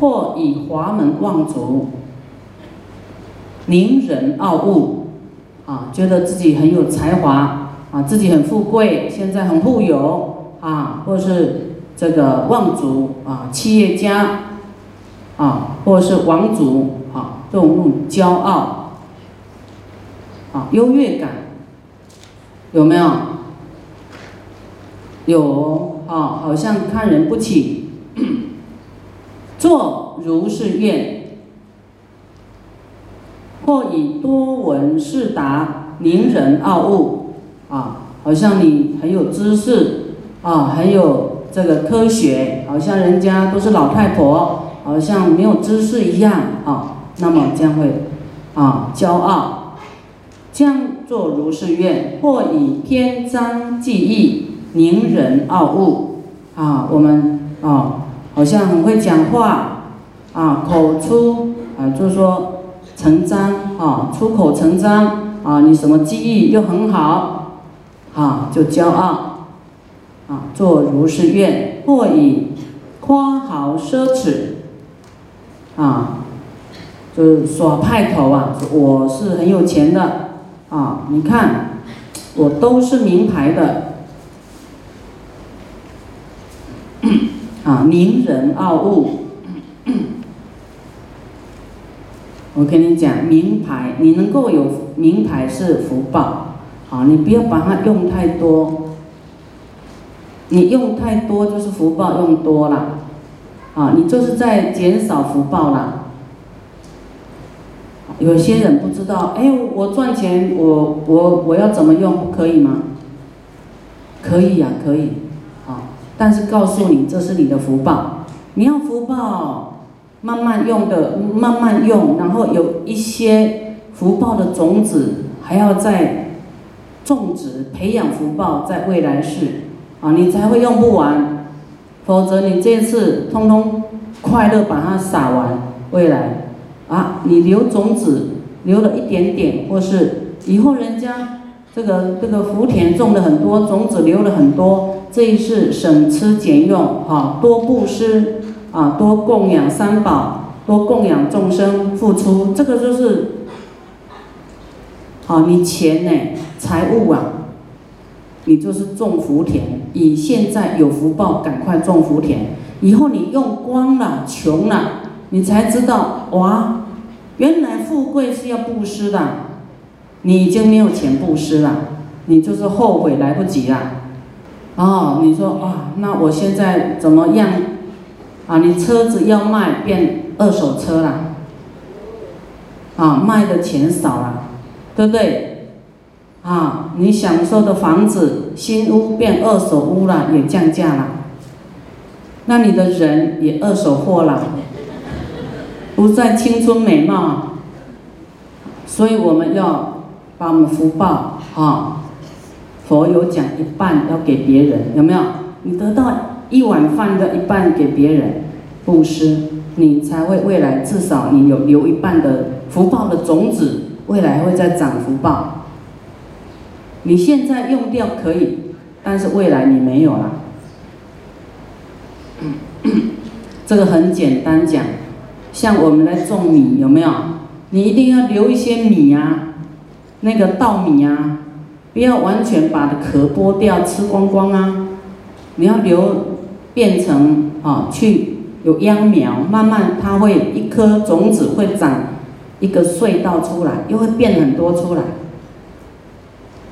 或以华门望族，宁人傲物，啊，觉得自己很有才华，啊，自己很富贵，现在很富有，啊，或是这个望族，啊，企业家，啊，或者是王族，啊，这种那种骄傲，啊，优越感，有没有？有，啊，好像看人不起，做如是愿。或以多闻是达宁人傲物，啊，好像你很有知识，啊，很有这个科学，好像人家都是老太婆，好像没有知识一样，啊，那么将会，啊，骄傲，将作如是愿。或以篇章记忆宁人傲物，啊，我们啊，好像很会讲话，啊，口出，啊，就是说。成章啊，出口成章啊，你什么技艺又很好，啊，就骄傲，啊，做如是愿，或以夸豪奢侈，啊，就是耍派头啊，我是很有钱的，啊，你看，我都是名牌的，啊，名人傲物。我跟你讲，名牌你能够有名牌是福报，好，你不要把它用太多，你用太多就是福报用多了，啊，你就是在减少福报了。有些人不知道，哎，我赚钱，我我我要怎么用，不可以吗？可以呀，可以，但是告诉你，这是你的福报，你要福报。慢慢用的，慢慢用，然后有一些福报的种子，还要再种植、培养福报，在未来世，啊，你才会用不完，否则你这次通通快乐把它撒完，未来，啊，你留种子留了一点点，或是以后人家这个这个福田种了很多，种子留了很多，这一世省吃俭用，哈，多布施。啊，多供养三宝，多供养众生，付出这个就是，啊，你钱呢，财物啊，你就是种福田。以现在有福报，赶快种福田。以后你用光了，穷了，你才知道哇，原来富贵是要布施的。你已经没有钱布施了，你就是后悔来不及了。哦，你说啊，那我现在怎么样？啊，你车子要卖变二手车了，啊，卖的钱少了，对不对？啊，你享受的房子新屋变二手屋了，也降价了，那你的人也二手货了，不再青春美貌，所以我们要把我们福报啊，佛有讲一半要给别人，有没有？你得到。一碗饭的一半给别人布施，你才会未来至少你有留一半的福报的种子，未来会再长福报。你现在用掉可以，但是未来你没有了。这个很简单讲，像我们来种米有没有？你一定要留一些米啊，那个稻米啊，不要完全把壳剥掉吃光光啊，你要留。变成啊，去有秧苗，慢慢它会一颗种子会长一个隧道出来，又会变很多出来。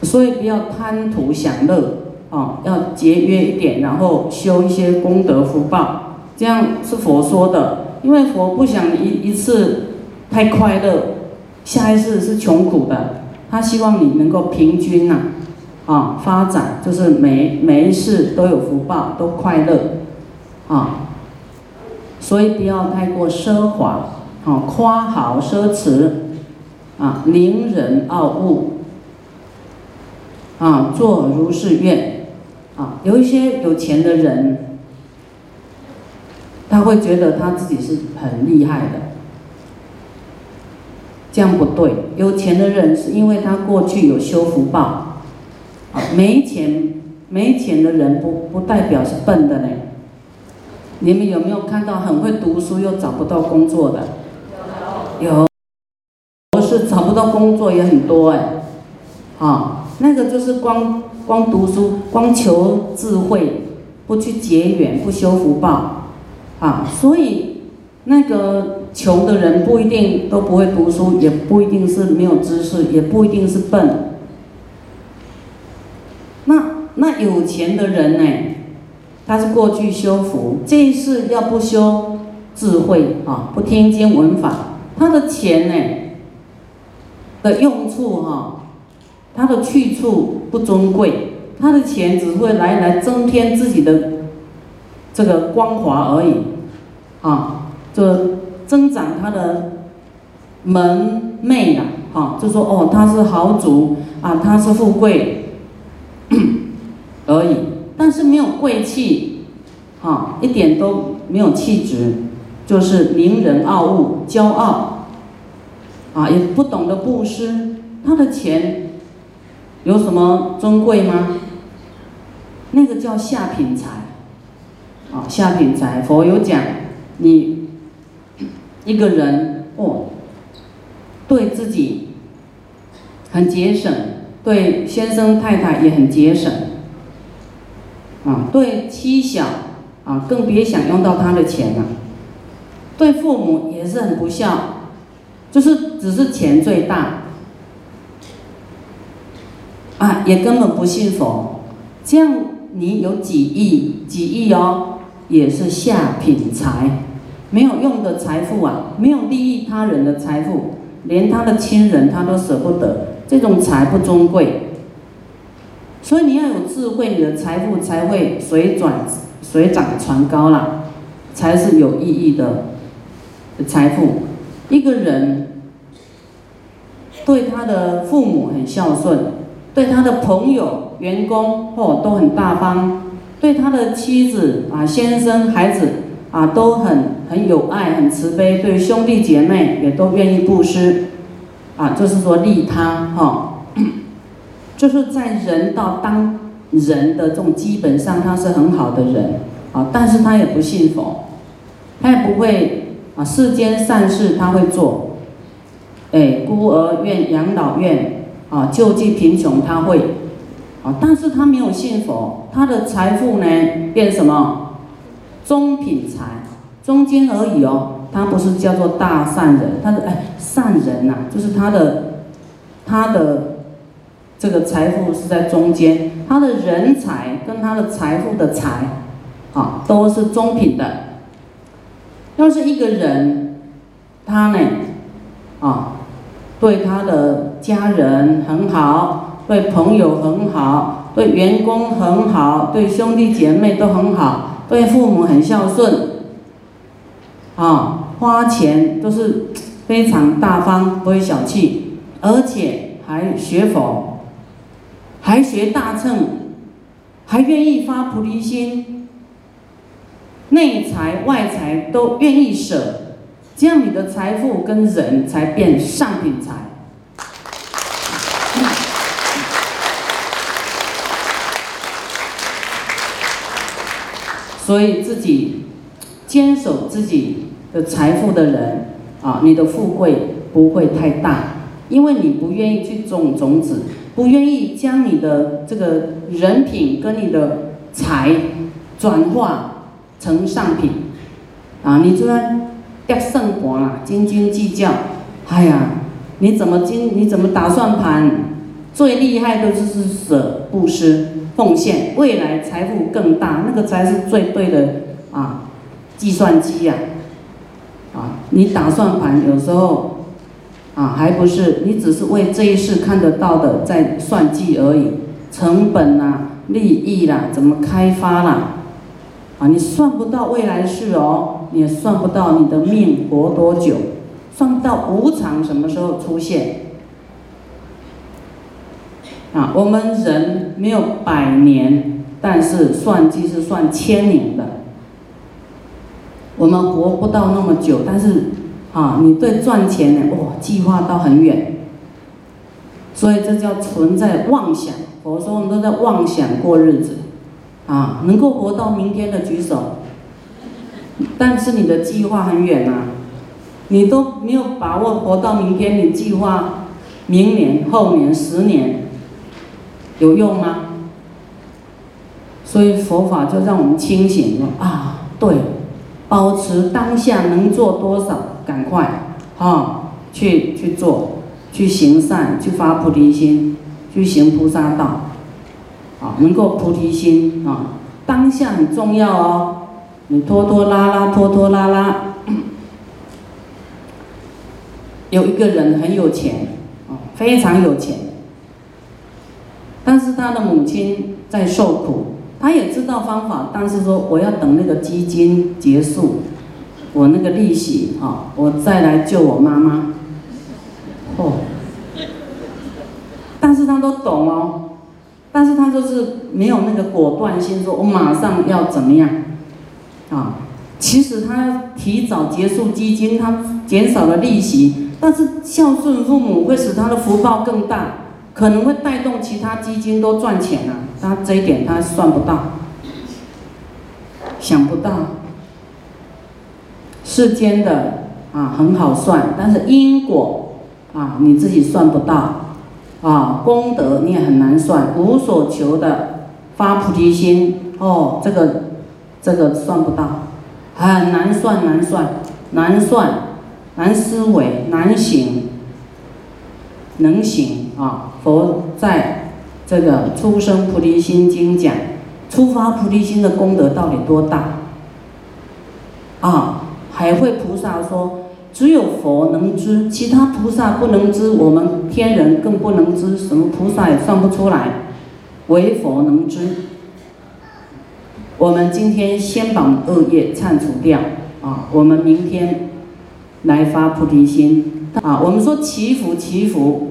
所以不要贪图享乐啊，要节约一点，然后修一些功德福报，这样是佛说的。因为佛不想一一次太快乐，下一次是穷苦的，他希望你能够平均呐。啊，发展就是每每一世都有福报，都快乐，啊，所以不要太过奢华，啊，夸豪奢侈，啊，凌人傲物，啊，做如是愿，啊，有一些有钱的人，他会觉得他自己是很厉害的，这样不对，有钱的人是因为他过去有修福报。没钱，没钱的人不不代表是笨的呢。你们有没有看到很会读书又找不到工作的？有，不是找不到工作也很多哎，啊，那个就是光光读书，光求智慧，不去结缘，不修福报，啊，所以那个穷的人不一定都不会读书，也不一定是没有知识，也不一定是笨。那那有钱的人呢？他是过去修福，这一世要不修智慧啊，不听经闻法，他的钱呢的用处哈，他的去处不尊贵，他的钱只会来来增添自己的这个光华而已，啊，就增长他的门楣啊，哈，就说哦，他是豪族啊，他是富贵 而已。但是没有贵气，啊，一点都没有气质，就是名人傲物、骄傲，啊，也不懂得布施，他的钱有什么尊贵吗？那个叫下品财，啊，下品财。佛有讲，你一个人哦，对自己很节省，对先生太太也很节省。啊，对妻小啊，更别想用到他的钱了。对父母也是很不孝，就是只是钱最大，啊，也根本不信佛。这样你有几亿、几亿哦，也是下品财，没有用的财富啊，没有利益他人的财富，连他的亲人他都舍不得，这种财不尊贵。所以你要有智慧，你的财富才会水转水涨船高啦，才是有意义的财富。一个人对他的父母很孝顺，对他的朋友、员工哦都很大方，对他的妻子啊、先生、孩子啊都很很有爱、很慈悲，对兄弟姐妹也都愿意布施，啊，就是说利他哈。就是在人道当人的这种基本上，他是很好的人啊，但是他也不信佛，他也不会啊世间善事他会做，哎孤儿院、养老院啊救济贫穷他会啊，但是他没有信佛，他的财富呢变什么中品财，中间而已哦，他不是叫做大善人，他的哎善人呐，就是他的他的。这个财富是在中间，他的人才跟他的财富的财，啊，都是中品的。要是一个人，他呢，啊，对他的家人很好，对朋友很好，对员工很好，对兄弟姐妹都很好，对父母很孝顺，啊，花钱都是非常大方，不会小气，而且还学佛。还学大乘，还愿意发菩提心，内财外财都愿意舍，这样你的财富跟人才变上品财。所以自己坚守自己的财富的人啊，你的富贵不会太大，因为你不愿意去种种子。不愿意将你的这个人品跟你的财转化成上品，啊，你就然要胜博啦，斤斤计较，哎呀，你怎么斤？你怎么打算盘？最厉害的就是舍布施奉献，未来财富更大，那个才是最对的啊！计算机呀，啊，你打算盘有时候。啊，还不是你只是为这一世看得到的在算计而已，成本啦、利益啦、怎么开发啦，啊，你算不到未来事哦，你也算不到你的命活多久，算不到无常什么时候出现。啊，我们人没有百年，但是算计是算千年的，我们活不到那么久，但是。啊，你对赚钱呢？哇，计划到很远，所以这叫存在妄想。佛说我们都在妄想过日子，啊，能够活到明天的举手。但是你的计划很远呐，你都没有把握活到明天，你计划明年、后年、十年有用吗？所以佛法就让我们清醒了啊，对，保持当下能做多少，赶快啊去去做，去行善，去发菩提心，去行菩萨道，啊，能够菩提心啊，当下很重要哦。你拖拖拉拉，拖拖拉拉，有一个人很有钱，啊，非常有钱，但是他的母亲在受苦。他也知道方法，但是说我要等那个基金结束，我那个利息啊，我再来救我妈妈。哦，但是他都懂哦，但是他就是没有那个果断性，说我马上要怎么样啊？其实他提早结束基金，他减少了利息，但是孝顺父母会使他的福报更大。可能会带动其他基金都赚钱啊，他这一点他算不到，想不到。世间的啊很好算，但是因果啊你自己算不到，啊功德你也很难算，无所求的发菩提心哦，这个这个算不到，很难算难算难算难思维难行，能行啊。佛在这个《出生菩提心经》讲，出发菩提心的功德到底多大？啊，海会菩萨说，只有佛能知，其他菩萨不能知，我们天人更不能知，什么菩萨也算不出来，唯佛能知。我们今天先把恶业忏除掉啊，我们明天来发菩提心啊。我们说祈福，祈福。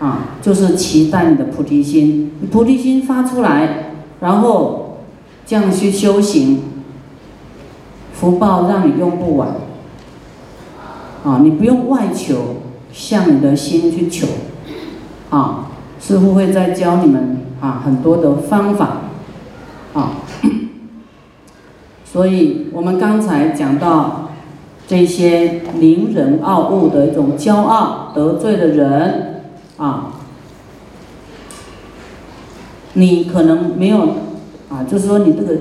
啊，就是期待你的菩提心，菩提心发出来，然后这样去修行，福报让你用不完。啊，你不用外求，向你的心去求。啊，师傅会再教你们啊很多的方法。啊，所以我们刚才讲到这些凌人傲物的一种骄傲得罪的人。啊，你可能没有啊，就是说你这个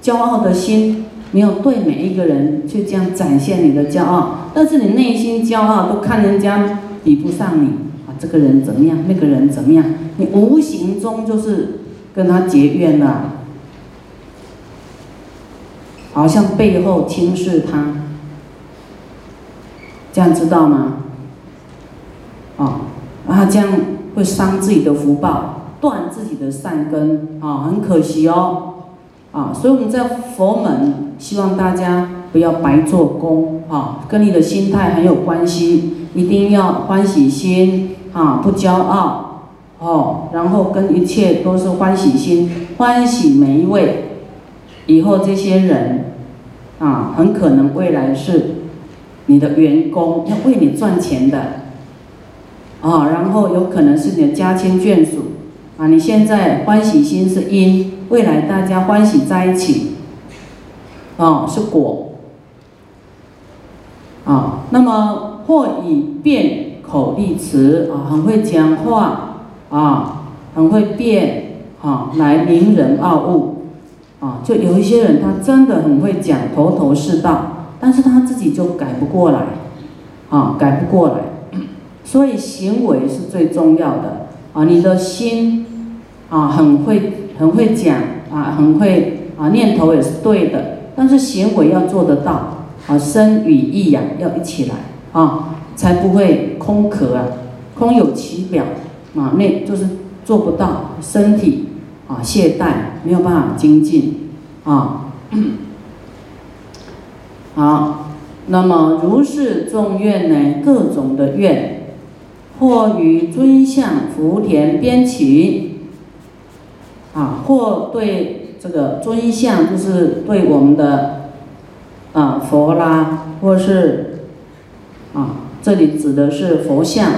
骄傲的心没有对每一个人去这样展现你的骄傲，但是你内心骄傲都看人家比不上你啊，这个人怎么样，那个人怎么样，你无形中就是跟他结怨了，好像背后轻视他，这样知道吗？啊。啊，这样会伤自己的福报，断自己的善根啊，很可惜哦，啊，所以我们在佛门希望大家不要白做工啊，跟你的心态很有关系，一定要欢喜心啊，不骄傲哦，然后跟一切都是欢喜心，欢喜每一位，以后这些人啊，很可能未来是你的员工，要为你赚钱的。啊，然后有可能是你的家亲眷属，啊，你现在欢喜心是因，未来大家欢喜在一起，啊，是果，啊，那么或以辩口立词，啊，很会讲话，啊，很会辩，啊，来名人傲物，啊，就有一些人他真的很会讲，头头是道，但是他自己就改不过来，啊，改不过来。所以行为是最重要的啊！你的心啊，很会很会讲啊，很会啊，念头也是对的，但是行为要做得到啊，身与意呀要一起来啊，才不会空壳啊，空有其表啊，那就是做不到，身体啊懈怠，没有办法精进啊。好，那么如是众愿呢，各种的愿。或与尊相福田边起，啊，或对这个尊相，就是对我们的啊佛啦，或是啊，这里指的是佛像。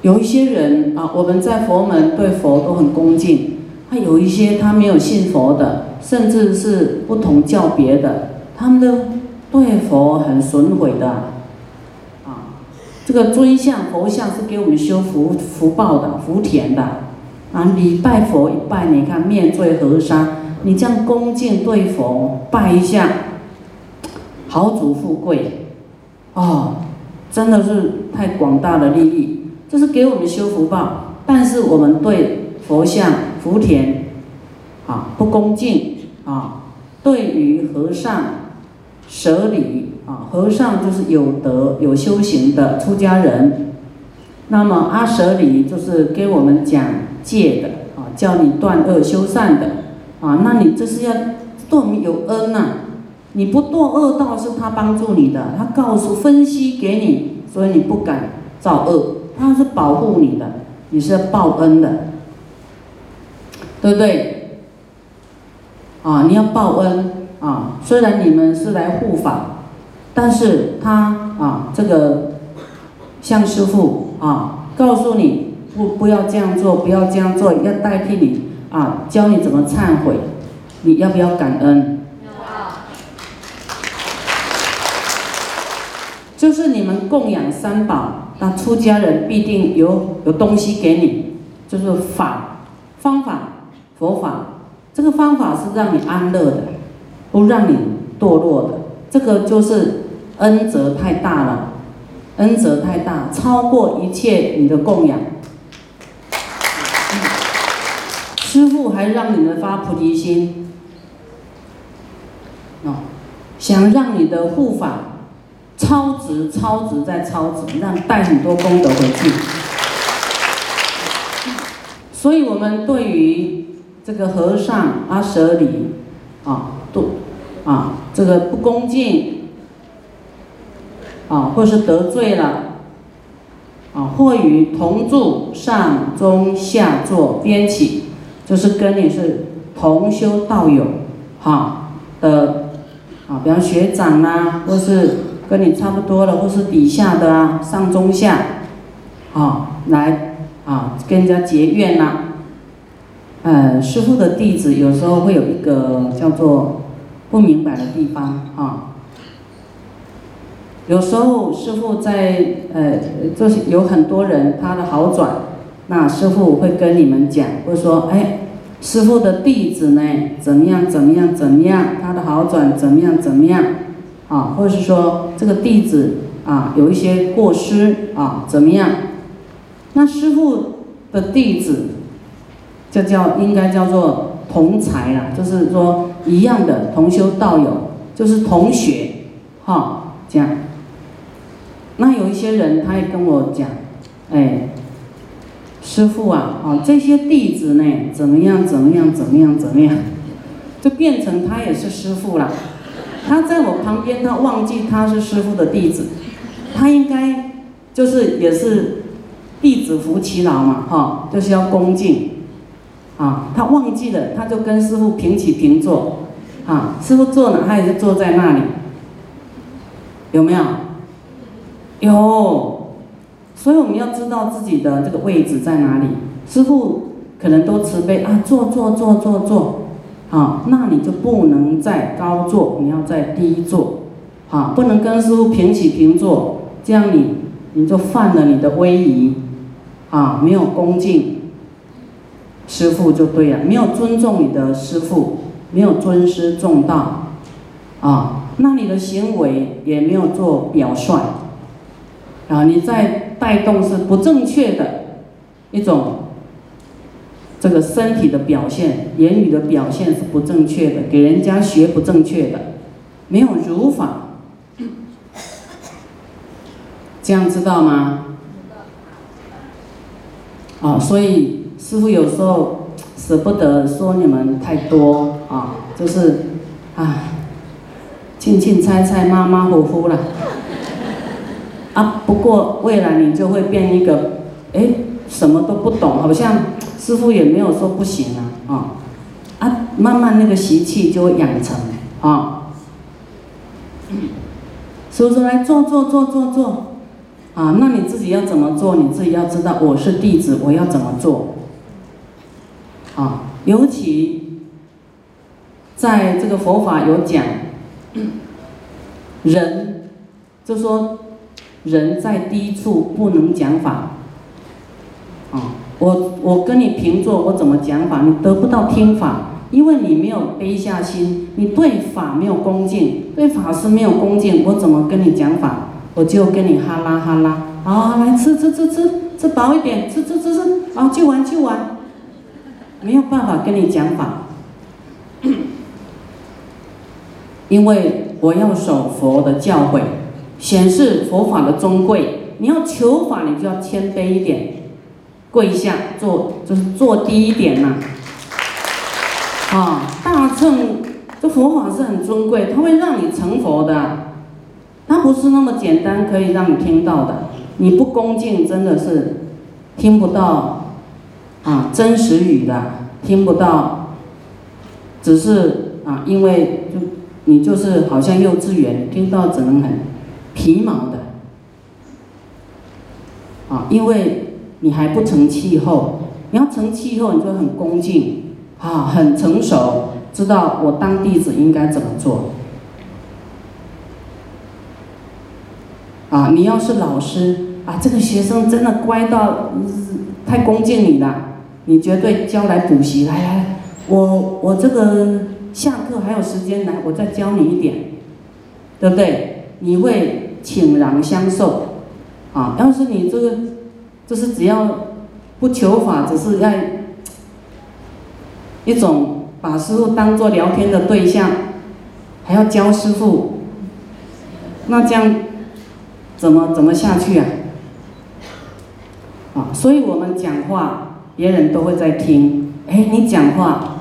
有一些人啊，我们在佛门对佛都很恭敬，他有一些他没有信佛的，甚至是不同教别的，他们都对佛很损毁的。啊，这个尊像佛像是给我们修福福报的福田的。啊，礼拜佛一拜，你看面对河山，你这样恭敬对佛拜一下，豪族富贵，哦，真的是太广大的利益，这是给我们修福报。但是我们对佛像、福田，啊，不恭敬啊，对于和尚舍礼啊，和尚就是有德、有修行的出家人，那么阿舍礼就是给我们讲戒的啊，叫你断恶修善的啊，那你这是要对我们有恩呐，你不堕恶道是他帮助你的，他告诉分析给你，所以你不敢造恶，他是保护你的。你是要报恩的，对不对？啊，你要报恩啊！虽然你们是来护法，但是他啊，这个向师傅啊，告诉你不不要这样做，不要这样做，要代替你啊，教你怎么忏悔，你要不要感恩？就是你们供养三宝。那出家人必定有有东西给你，就是法方法佛法，这个方法是让你安乐的，不让你堕落的。这个就是恩泽太大了，恩泽太大，超过一切你的供养。师父还让你们发菩提心，哦，想让你的护法。超值，超值再超值，让带很多功德回去。所以，我们对于这个和尚阿舍里，啊，都啊，这个不恭敬，啊，或是得罪了，啊，或与同住上中下座边起，就是跟你是同修道友，哈的，啊，比方学长啦，或是。跟你差不多的，或是底下的啊，上中下，啊，来啊，跟人家结怨呐。呃，师傅的弟子有时候会有一个叫做不明白的地方啊。有时候师傅在呃，就是有很多人他的好转，那师傅会跟你们讲，会说，哎，师傅的弟子呢，怎么样怎么样怎么样，他的好转怎么样怎么样。啊，或者是说这个弟子啊有一些过失啊怎么样？那师傅的弟子，就叫应该叫做同才啦，就是说一样的同修道友，就是同学，哈，这样。那有一些人他也跟我讲，哎，师傅啊，啊这些弟子呢怎么样怎么样怎么样怎么样，就变成他也是师傅了。他在我旁边，他忘记他是师傅的弟子，他应该就是也是弟子服其劳嘛，哈，就是要恭敬，啊，他忘记了，他就跟师傅平起平坐，啊，师傅坐哪，他也是坐在那里，有没有？有，所以我们要知道自己的这个位置在哪里。师傅可能都慈悲啊，坐坐坐坐坐。啊，那你就不能再高坐，你要在低坐，啊，不能跟师傅平起平坐，这样你你就犯了你的威仪，啊，没有恭敬师傅就对了，没有尊重你的师傅，没有尊师重道，啊，那你的行为也没有做表率，啊，你在带动是不正确的一种。这个身体的表现、言语的表现是不正确的，给人家学不正确的，没有如法，这样知道吗？啊，所以师傅有时候舍不得说你们太多啊，就是啊，轻轻猜猜、马马虎虎了。啊，不过未来你就会变一个，哎，什么都不懂，好像。师傅也没有说不行啊，啊，啊，慢慢那个习气就会养成啊。师傅说来坐坐坐坐坐，啊，那你自己要怎么做？你自己要知道，我是弟子，我要怎么做？啊，尤其在这个佛法有讲，人就说人在低处不能讲法，啊，我我跟你平坐，我怎么讲法？你得不到听法，因为你没有卑下心，你对法没有恭敬，对法师没有恭敬，我怎么跟你讲法？我就跟你哈拉哈拉，啊，来吃吃吃吃，吃饱一点，吃吃吃吃，啊，就玩就玩，没有办法跟你讲法，因为我要守佛的教诲，显示佛法的尊贵。你要求法，你就要谦卑一点，跪下坐，就是坐低一点呐。啊，大乘这佛法是很尊贵，它会让你成佛的。它不是那么简单可以让你听到的，你不恭敬真的是听不到啊真实语的，听不到，只是啊因为就你就是好像幼稚园听到只能很皮毛的。啊，因为你还不成气候，你要成气候你就很恭敬啊很成熟，知道我当弟子应该怎么做。啊，你要是老师啊，这个学生真的乖到太恭敬你了，你绝对教来补习来来，我我这个下课还有时间来，我再教你一点，对不对？你会请然相授，啊，要是你这个就是只要不求法，只是要一种把师傅当做聊天的对象，还要教师傅，那这样。怎么怎么下去啊？啊，所以我们讲话，别人都会在听。哎，你讲话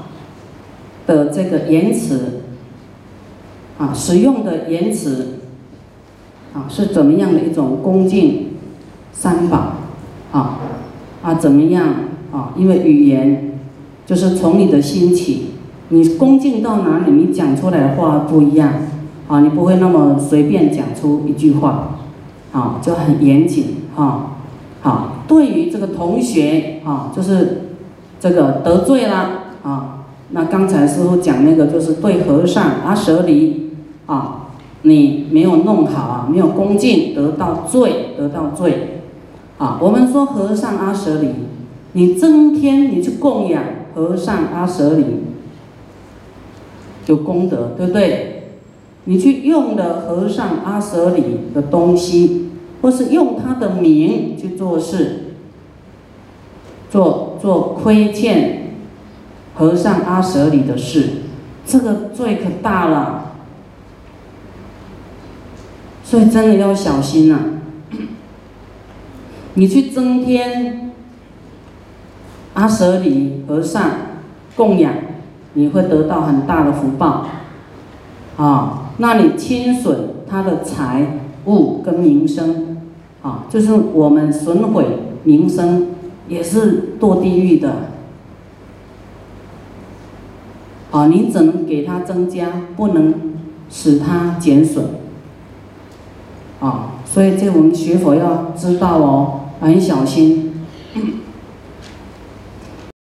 的这个言辞，啊，使用的言辞，啊，是怎么样的一种恭敬三宝？啊啊，怎么样？啊，因为语言就是从你的心起，你恭敬到哪里，你讲出来的话不一样。啊，你不会那么随便讲出一句话。啊，就很严谨哈。好，对于这个同学啊，就是这个得罪了啊。那刚才师傅讲那个，就是对和尚阿舍离啊，你没有弄好啊，没有恭敬，得到罪，得到罪。啊，我们说和尚阿舍离，你增添，你去供养和尚阿舍离，有功德，对不对？你去用了和尚阿舍离的东西。或是用他的名去做事，做做亏欠和尚阿舍里的事，这个罪可大了，所以真的要小心呐。你去增添阿舍里和尚供养，你会得到很大的福报，啊，那你侵损他的财物跟名声。啊，就是我们损毁名声，也是堕地狱的。啊，你只能给他增加，不能使他减损。啊，所以这我们学佛要知道哦，很小心。